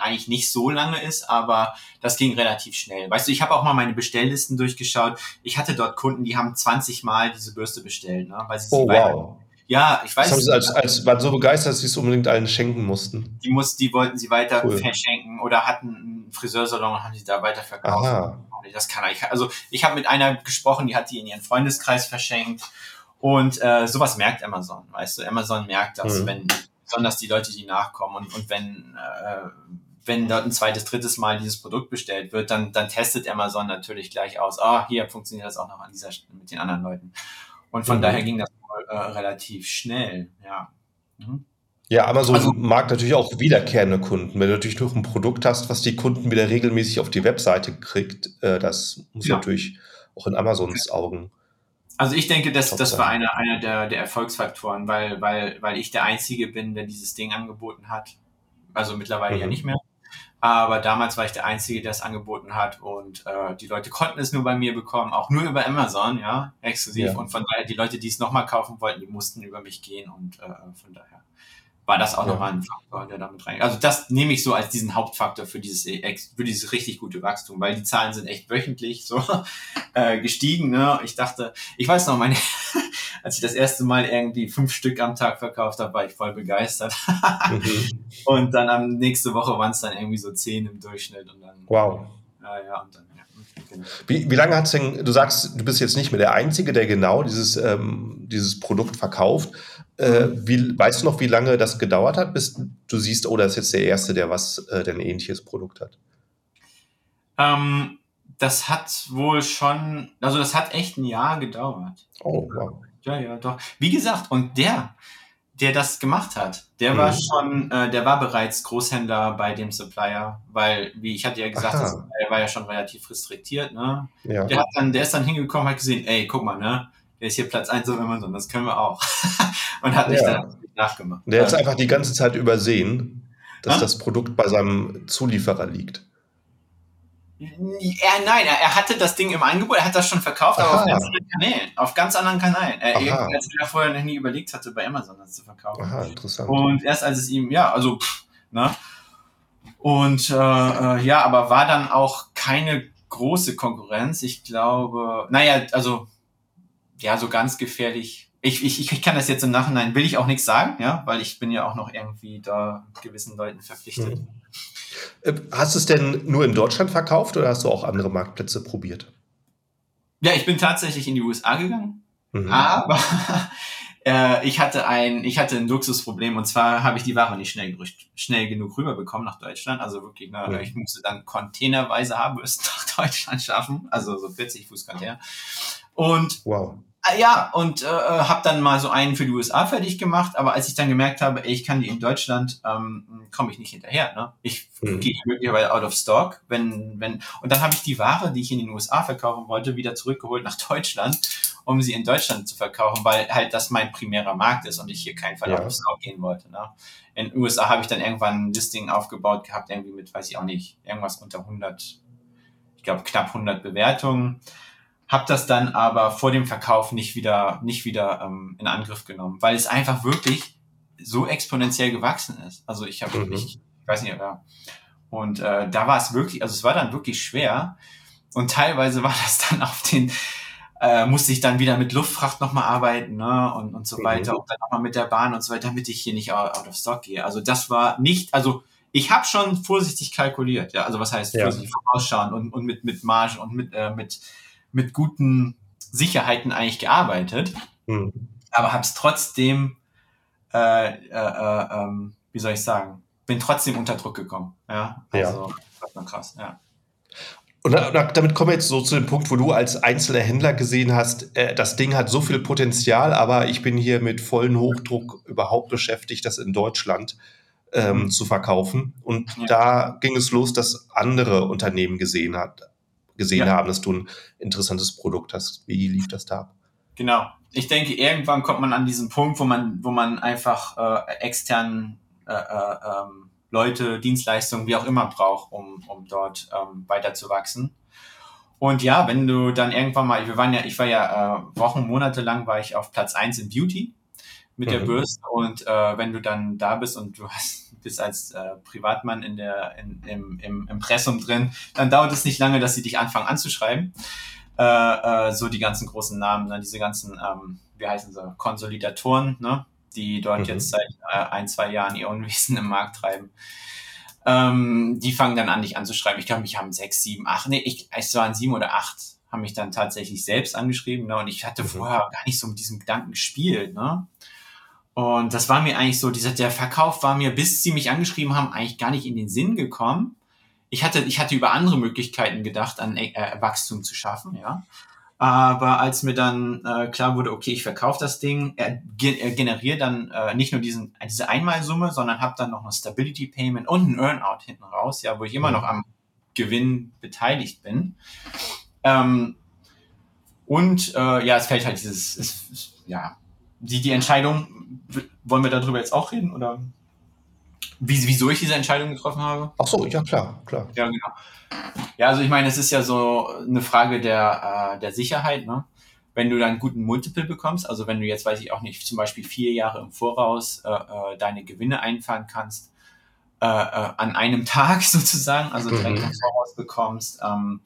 eigentlich nicht so lange ist, aber das ging relativ schnell. Weißt du, ich habe auch mal meine Bestelllisten durchgeschaut. Ich hatte dort Kunden, die haben 20 Mal diese Bürste bestellt, ne? weil sie oh, wow. Ja, ich weiß. Das haben sie als, als, waren so begeistert, dass sie es unbedingt allen schenken mussten. Die, muss, die wollten sie weiter cool. verschenken oder hatten einen Friseursalon und haben sie da weiterverkauft. Aha. Das kann ich. Also ich habe mit einer gesprochen, die hat die in ihren Freundeskreis verschenkt. Und äh, sowas merkt Amazon, weißt du. Amazon merkt das, mhm. wenn besonders die Leute, die nachkommen und, und wenn, äh, wenn dort ein zweites, drittes Mal dieses Produkt bestellt wird, dann, dann testet Amazon natürlich gleich aus, ah, hier funktioniert das auch noch an dieser mit den anderen Leuten. Und von mhm. daher ging das äh, relativ schnell, ja. Mhm. Ja, Amazon also, mag natürlich auch wiederkehrende Kunden. Wenn du natürlich noch ein Produkt hast, was die Kunden wieder regelmäßig auf die Webseite kriegt, äh, das muss ja. natürlich auch in Amazons Augen. Also ich denke, dass das war einer, einer der, der Erfolgsfaktoren, weil, weil, weil ich der Einzige bin, der dieses Ding angeboten hat. Also mittlerweile mhm. ja nicht mehr. Aber damals war ich der Einzige, der es angeboten hat und äh, die Leute konnten es nur bei mir bekommen, auch nur über Amazon, ja, exklusiv. Ja. Und von daher, die Leute, die es nochmal kaufen wollten, die mussten über mich gehen und äh, von daher war das auch ja. nochmal ein Faktor, der damit rein. Also das nehme ich so als diesen Hauptfaktor für dieses für dieses richtig gute Wachstum, weil die Zahlen sind echt wöchentlich so äh, gestiegen. Ne? Ich dachte, ich weiß noch, meine, als ich das erste Mal irgendwie fünf Stück am Tag verkauft habe, war ich voll begeistert. mhm. Und dann am nächste Woche waren es dann irgendwie so zehn im Durchschnitt und dann. Wow. Ja, ja, und dann. Wie, wie lange hat es denn, du sagst, du bist jetzt nicht mehr der Einzige, der genau dieses, ähm, dieses Produkt verkauft. Äh, wie, weißt du noch, wie lange das gedauert hat, bis du siehst, oh, das ist jetzt der Erste, der was, äh, der ein ähnliches Produkt hat? Ähm, das hat wohl schon, also das hat echt ein Jahr gedauert. Oh, wow. Ja, ja, doch. Wie gesagt, und der, der das gemacht hat, der mhm. war schon, äh, der war bereits Großhändler bei dem Supplier, weil, wie ich hatte ja gesagt, das, er war ja schon relativ restriktiert, ne? Ja. Der hat dann, der ist dann hingekommen, hat gesehen, ey, guck mal, ne? Der ist hier Platz 1 auf Amazon, das können wir auch. und hat nicht ja. dann nachgemacht. Der hat es einfach die ganze Zeit übersehen, dass ah? das Produkt bei seinem Zulieferer liegt. Er, nein, er, er, hatte das Ding im Angebot, er hat das schon verkauft, Aha. aber auf ganz anderen Kanälen. Auf ganz anderen Kanälen. Er, als er vorher noch nie überlegt hatte, bei Amazon das zu verkaufen. Aha, interessant. Und erst als es ihm, ja, also, pff, ne? Und äh, äh, ja, aber war dann auch keine große Konkurrenz. Ich glaube, naja, also, ja, so ganz gefährlich. Ich, ich, ich kann das jetzt im Nachhinein, will ich auch nichts sagen, ja, weil ich bin ja auch noch irgendwie da gewissen Leuten verpflichtet. Hm. Äh, hast du es denn nur in Deutschland verkauft oder hast du auch andere Marktplätze probiert? Ja, ich bin tatsächlich in die USA gegangen, mhm. aber äh, ich hatte ein, ich hatte ein Luxusproblem und zwar habe ich die Ware nicht schnell, schnell genug rüberbekommen nach Deutschland. Also wirklich, ne, mhm. ich musste dann containerweise Haarbürsten nach Deutschland schaffen, also so 40 Fuß Container. Und wow. Ah, ja, und äh, habe dann mal so einen für die USA fertig gemacht, aber als ich dann gemerkt habe, ey, ich kann die in Deutschland, ähm, komme ich nicht hinterher. Ne? Ich mhm. gehe möglicherweise out of stock, wenn, wenn, und dann habe ich die Ware, die ich in den USA verkaufen wollte, wieder zurückgeholt nach Deutschland, um sie in Deutschland zu verkaufen, weil halt das mein primärer Markt ist und ich hier keinen Fall ja. out of stock gehen wollte. Ne? In den USA habe ich dann irgendwann ein Listing aufgebaut gehabt, irgendwie mit, weiß ich auch nicht, irgendwas unter 100, ich glaube knapp 100 Bewertungen habe das dann aber vor dem Verkauf nicht wieder, nicht wieder ähm, in Angriff genommen, weil es einfach wirklich so exponentiell gewachsen ist. Also ich habe, mhm. ich, ich weiß nicht, ja. Und äh, da war es wirklich, also es war dann wirklich schwer. Und teilweise war das dann auf den, äh, musste ich dann wieder mit Luftfracht nochmal arbeiten, ne, und, und so mhm. weiter, und dann nochmal mit der Bahn und so weiter, damit ich hier nicht out of stock gehe. Also das war nicht, also ich habe schon vorsichtig kalkuliert, ja, also was heißt ja. vorsichtig vorausschauen und, und mit, mit Marge und mit, äh, mit mit guten Sicherheiten eigentlich gearbeitet, mhm. aber habe es trotzdem, äh, äh, äh, ähm, wie soll ich sagen, bin trotzdem unter Druck gekommen. Ja, also ja. das war krass, ja. Und damit kommen wir jetzt so zu dem Punkt, wo du als einzelner Händler gesehen hast, äh, das Ding hat so viel Potenzial, aber ich bin hier mit vollen Hochdruck überhaupt beschäftigt, das in Deutschland ähm, zu verkaufen. Und ja. da ging es los, dass andere Unternehmen gesehen hat, gesehen ja. haben, dass du ein interessantes Produkt hast. Wie lief das da ab? Genau. Ich denke, irgendwann kommt man an diesen Punkt, wo man, wo man einfach äh, externen äh, äh, ähm, Leute, Dienstleistungen, wie auch immer braucht, um, um dort ähm, weiter zu wachsen. Und ja, wenn du dann irgendwann mal, wir waren ja, ich war ja äh, Wochen, Monate lang war ich auf Platz eins in Beauty mit mhm. der Bürste und äh, wenn du dann da bist und du hast bist als äh, Privatmann in der, in, im, im Impressum drin, dann dauert es nicht lange, dass sie dich anfangen anzuschreiben. Äh, äh, so die ganzen großen Namen, ne? diese ganzen, ähm, wie heißen sie, Konsolidatoren, ne? die dort mhm. jetzt seit äh, ein, zwei Jahren ihr Unwesen im Markt treiben. Ähm, die fangen dann an, dich anzuschreiben. Ich glaube, mich haben sechs, sieben, acht, nee, ich, es waren sieben oder acht, haben mich dann tatsächlich selbst angeschrieben. Ne? Und ich hatte mhm. vorher gar nicht so mit diesem Gedanken gespielt. Ne? Und das war mir eigentlich so, dieser, der Verkauf war mir, bis sie mich angeschrieben haben, eigentlich gar nicht in den Sinn gekommen. Ich hatte, ich hatte über andere Möglichkeiten gedacht, an äh, Wachstum zu schaffen, ja. Aber als mir dann äh, klar wurde, okay, ich verkaufe das Ding, er, er generiert dann äh, nicht nur diesen, diese Einmalsumme, sondern habe dann noch ein Stability Payment und ein Earnout hinten raus, ja, wo ich immer noch am Gewinn beteiligt bin. Ähm, und äh, ja, es fällt halt dieses, es, ja, die, die Entscheidung, wollen wir darüber jetzt auch reden? Oder wie, wieso ich diese Entscheidung getroffen habe? Ach so, ja klar, klar. Ja, genau. Ja, also ich meine, es ist ja so eine Frage der, äh, der Sicherheit, ne? Wenn du dann einen guten Multiple bekommst, also wenn du jetzt, weiß ich auch nicht, zum Beispiel vier Jahre im Voraus äh, äh, deine Gewinne einfahren kannst, äh, äh, an einem Tag sozusagen, also direkt mhm. im Voraus bekommst, ähm,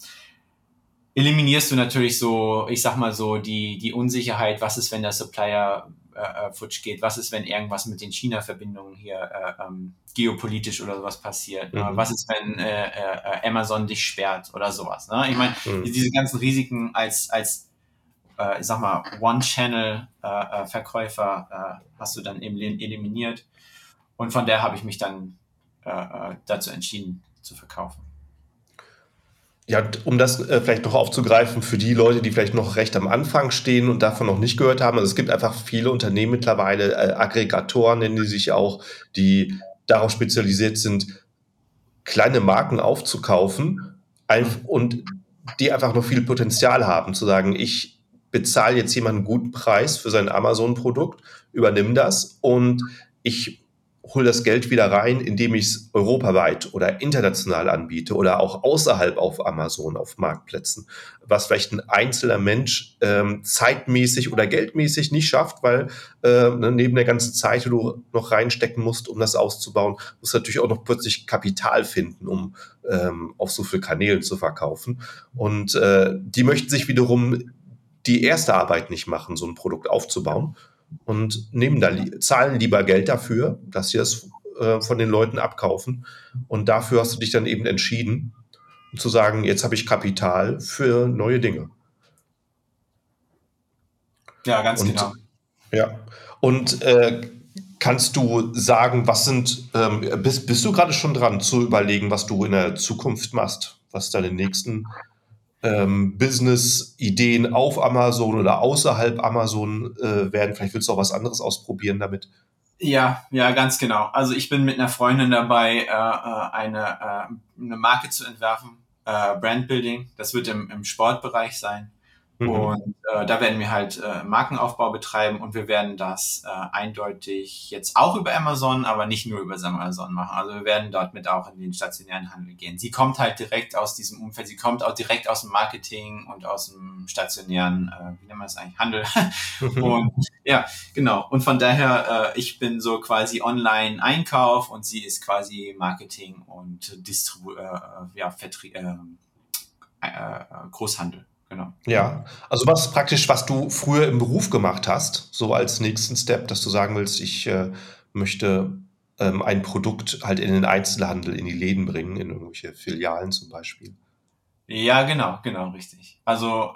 eliminierst du natürlich so, ich sag mal so, die, die Unsicherheit, was ist, wenn der Supplier äh, äh, futsch geht, was ist, wenn irgendwas mit den China-Verbindungen hier äh, ähm, geopolitisch oder sowas passiert, ne? mhm. was ist, wenn äh, äh, Amazon dich sperrt oder sowas. Ne? Ich meine, mhm. diese ganzen Risiken als, als äh, ich sag mal, One-Channel-Verkäufer äh, äh, hast du dann eben eliminiert und von der habe ich mich dann äh, äh dazu entschieden zu verkaufen. Ja, um das äh, vielleicht noch aufzugreifen für die Leute, die vielleicht noch recht am Anfang stehen und davon noch nicht gehört haben. Also es gibt einfach viele Unternehmen mittlerweile, äh, Aggregatoren nennen die sich auch, die darauf spezialisiert sind, kleine Marken aufzukaufen und die einfach noch viel Potenzial haben, zu sagen, ich bezahle jetzt jemanden einen guten Preis für sein Amazon-Produkt, übernimm das und ich hole das Geld wieder rein, indem ich es europaweit oder international anbiete oder auch außerhalb auf Amazon, auf Marktplätzen, was vielleicht ein einzelner Mensch ähm, zeitmäßig oder geldmäßig nicht schafft, weil äh, ne, neben der ganzen Zeit, die du noch reinstecken musst, um das auszubauen, musst du natürlich auch noch plötzlich Kapital finden, um ähm, auf so viele Kanälen zu verkaufen. Und äh, die möchten sich wiederum die erste Arbeit nicht machen, so ein Produkt aufzubauen und nehmen da, zahlen lieber Geld dafür, dass sie es äh, von den Leuten abkaufen. Und dafür hast du dich dann eben entschieden, zu sagen, jetzt habe ich Kapital für neue Dinge. Ja, ganz und, genau. Ja. Und äh, kannst du sagen, was sind, ähm, bist, bist du gerade schon dran zu überlegen, was du in der Zukunft machst, was deine nächsten ähm, Business-Ideen auf Amazon oder außerhalb Amazon äh, werden. Vielleicht willst du auch was anderes ausprobieren damit. Ja, ja, ganz genau. Also ich bin mit einer Freundin dabei, äh, äh eine, äh, eine Marke zu entwerfen, äh, Brandbuilding. Das wird im, im Sportbereich sein. Mhm. Und äh, da werden wir halt äh, Markenaufbau betreiben und wir werden das äh, eindeutig jetzt auch über Amazon, aber nicht nur über Amazon machen. Also wir werden dort mit auch in den stationären Handel gehen. Sie kommt halt direkt aus diesem Umfeld, sie kommt auch direkt aus dem Marketing und aus dem stationären, äh, wie nennt man das eigentlich, Handel. Mhm. und ja, genau. Und von daher, äh, ich bin so quasi Online-Einkauf und sie ist quasi Marketing und Distribu äh, äh ja, Vertrie äh, äh, Großhandel. Genau. Ja, also was praktisch, was du früher im Beruf gemacht hast, so als nächsten Step, dass du sagen willst, ich äh, möchte ähm, ein Produkt halt in den Einzelhandel, in die Läden bringen, in irgendwelche Filialen zum Beispiel. Ja, genau, genau, richtig. Also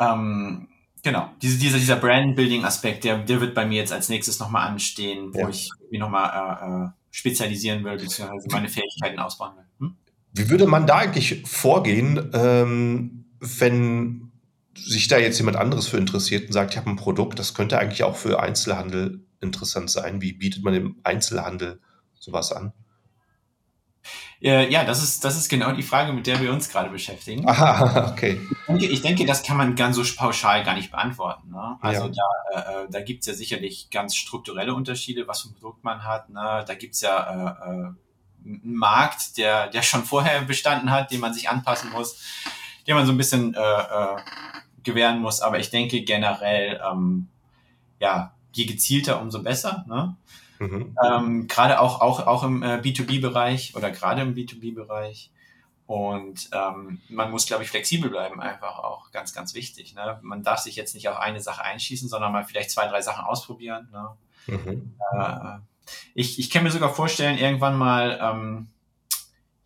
ähm, genau, diese, dieser, dieser Brand-Building-Aspekt, der, der wird bei mir jetzt als nächstes nochmal anstehen, wo ja. ich mich nochmal äh, äh, spezialisieren will, beziehungsweise meine Fähigkeiten ausbauen will. Hm? Wie würde man da eigentlich vorgehen? Ähm, wenn sich da jetzt jemand anderes für interessiert und sagt, ich habe ein Produkt, das könnte eigentlich auch für Einzelhandel interessant sein. Wie bietet man dem Einzelhandel sowas an? Ja, das ist, das ist genau die Frage, mit der wir uns gerade beschäftigen. Aha, okay. Ich denke, ich denke, das kann man ganz so pauschal gar nicht beantworten. Ne? Also ja. da, äh, äh da gibt es ja sicherlich ganz strukturelle Unterschiede, was für ein Produkt man hat. Ne? Da gibt es ja äh, äh, einen Markt, der, der schon vorher bestanden hat, den man sich anpassen muss den man so ein bisschen äh, äh, gewähren muss. Aber ich denke generell, ähm, ja, je gezielter, umso besser. Ne? Mhm. Ähm, gerade auch, auch, auch im äh, B2B-Bereich oder gerade im B2B-Bereich. Und ähm, man muss, glaube ich, flexibel bleiben, einfach auch ganz, ganz wichtig. Ne? Man darf sich jetzt nicht auf eine Sache einschießen, sondern mal vielleicht zwei, drei Sachen ausprobieren. Ne? Mhm. Äh, ich, ich kann mir sogar vorstellen, irgendwann mal ähm,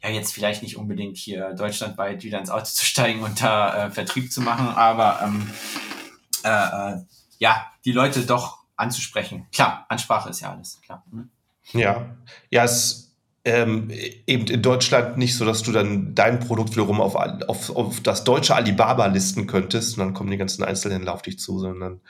ja jetzt vielleicht nicht unbedingt hier deutschlandweit wieder ins Auto zu steigen und da äh, Vertrieb zu machen, aber ähm, äh, äh, ja, die Leute doch anzusprechen. Klar, Ansprache ist ja alles, klar. Mhm. Ja, ja, es ähm, eben in Deutschland nicht so, dass du dann dein Produkt wiederum auf, auf, auf das deutsche Alibaba listen könntest und dann kommen die ganzen Einzelhändler auf dich zu, sondern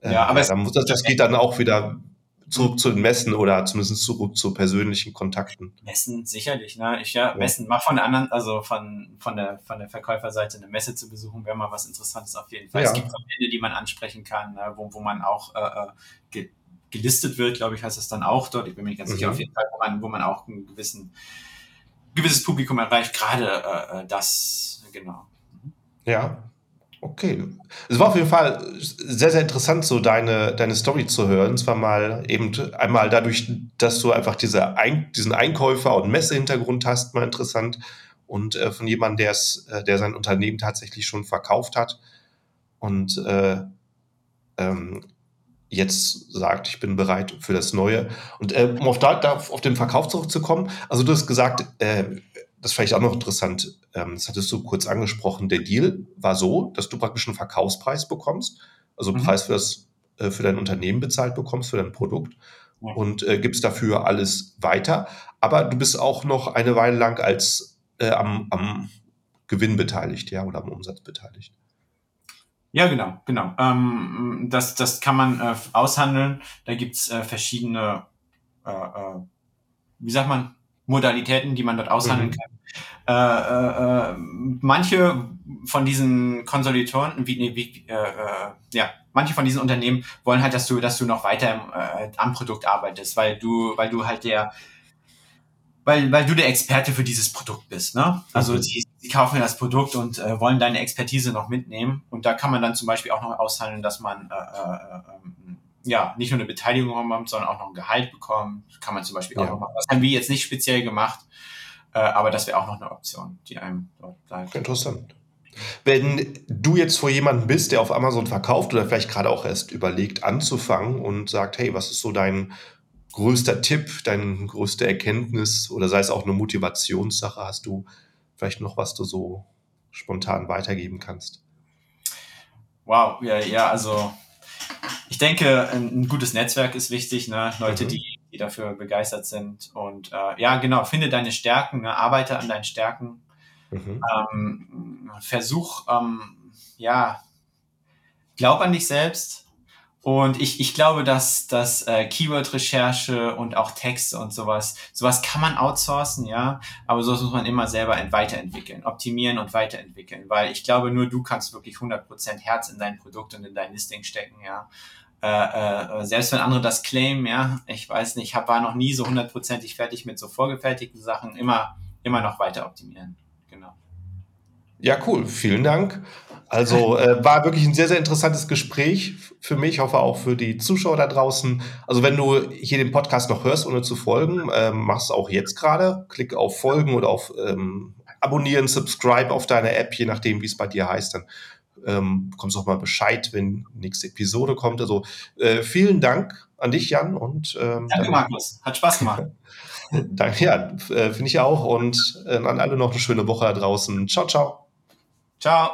äh, ja, aber ja, muss das, das geht dann auch wieder zurück zu den Messen oder zumindest zurück zu persönlichen Kontakten. Messen, sicherlich, ne? Ich ja, ja. Messen, mal von der anderen, also von, von der, von der Verkäuferseite eine Messe zu besuchen, wäre mal was Interessantes auf jeden Fall. Ja. Es gibt Verbände, die man ansprechen kann, ne? wo, wo man auch äh, äh ge gelistet wird, glaube ich, heißt das dann auch dort. Ich bin mir nicht ganz mhm. sicher, auf jeden Fall, wo man, wo man auch ein gewissen, gewisses Publikum erreicht, gerade äh, äh das, genau. Ja, Okay. Es war auf jeden Fall sehr, sehr interessant, so deine, deine Story zu hören. Zwar mal eben einmal dadurch, dass du einfach diese Ein diesen Einkäufer- und Messehintergrund hast, mal interessant. Und äh, von jemandem, äh, der sein Unternehmen tatsächlich schon verkauft hat und äh, ähm, jetzt sagt, ich bin bereit für das Neue. Und äh, um auf, da, auf den Verkauf zurückzukommen, also du hast gesagt, äh, das ist vielleicht auch noch interessant, ähm, das hattest du kurz angesprochen, der Deal war so, dass du praktisch einen Verkaufspreis bekommst, also mhm. Preis für, das, äh, für dein Unternehmen bezahlt bekommst, für dein Produkt ja. und äh, gibst dafür alles weiter. Aber du bist auch noch eine Weile lang als äh, am, am Gewinn beteiligt, ja, oder am Umsatz beteiligt. Ja, genau, genau. Ähm, das, das kann man äh, aushandeln. Da gibt's äh, verschiedene, äh, äh, wie sagt man, Modalitäten, die man dort aushandeln mhm. kann. Äh, äh, äh, manche von diesen Konsolidatoren, wie, wie äh, äh, ja, manche von diesen Unternehmen wollen halt, dass du, dass du noch weiter äh, am Produkt arbeitest, weil du, weil du halt der, weil, weil du der Experte für dieses Produkt bist. Ne? Also mhm. sie, sie kaufen das Produkt und äh, wollen deine Expertise noch mitnehmen. Und da kann man dann zum Beispiel auch noch aushandeln, dass man äh, äh, ähm, ja nicht nur eine Beteiligung bekommt, sondern auch noch ein Gehalt bekommt. Kann man zum Beispiel ja. auch noch machen. Das haben wir jetzt nicht speziell gemacht. Äh, aber das wäre auch noch eine Option, die einem dort bleibt. Interessant. Wenn du jetzt vor jemandem bist, der auf Amazon verkauft oder vielleicht gerade auch erst überlegt anzufangen und sagt, hey, was ist so dein größter Tipp, deine größte Erkenntnis oder sei es auch eine Motivationssache, hast du vielleicht noch was du so spontan weitergeben kannst? Wow, ja, ja, also ich denke, ein, gutes Netzwerk ist wichtig, ne? Leute, mhm. die die dafür begeistert sind. Und äh, ja, genau, finde deine Stärken, ne? arbeite an deinen Stärken. Mhm. Ähm, versuch, ähm, ja, glaub an dich selbst, und ich, ich glaube, dass, dass äh, Keyword-Recherche und auch Texte und sowas, sowas kann man outsourcen, ja, aber sowas muss man immer selber weiterentwickeln, optimieren und weiterentwickeln, weil ich glaube, nur du kannst wirklich 100% Herz in dein Produkt und in dein Listing stecken, ja. Äh, äh, selbst wenn andere das claimen, ja, ich weiß nicht, ich hab, war noch nie so hundertprozentig fertig mit so vorgefertigten Sachen, immer, immer noch weiter optimieren. Ja, cool, vielen Dank. Also äh, war wirklich ein sehr, sehr interessantes Gespräch für mich, hoffe auch für die Zuschauer da draußen. Also wenn du hier den Podcast noch hörst, ohne zu folgen, ähm, machst auch jetzt gerade. Klick auf Folgen oder auf ähm, Abonnieren, Subscribe auf deine App, je nachdem, wie es bei dir heißt. Dann ähm, bekommst du auch mal Bescheid, wenn nächste Episode kommt. Also äh, vielen Dank an dich, Jan. Und, ähm, Danke, Markus. Hat Spaß gemacht. Danke, ja, äh, finde ich auch. Und äh, an alle noch eine schöne Woche da draußen. Ciao, ciao. Ciao.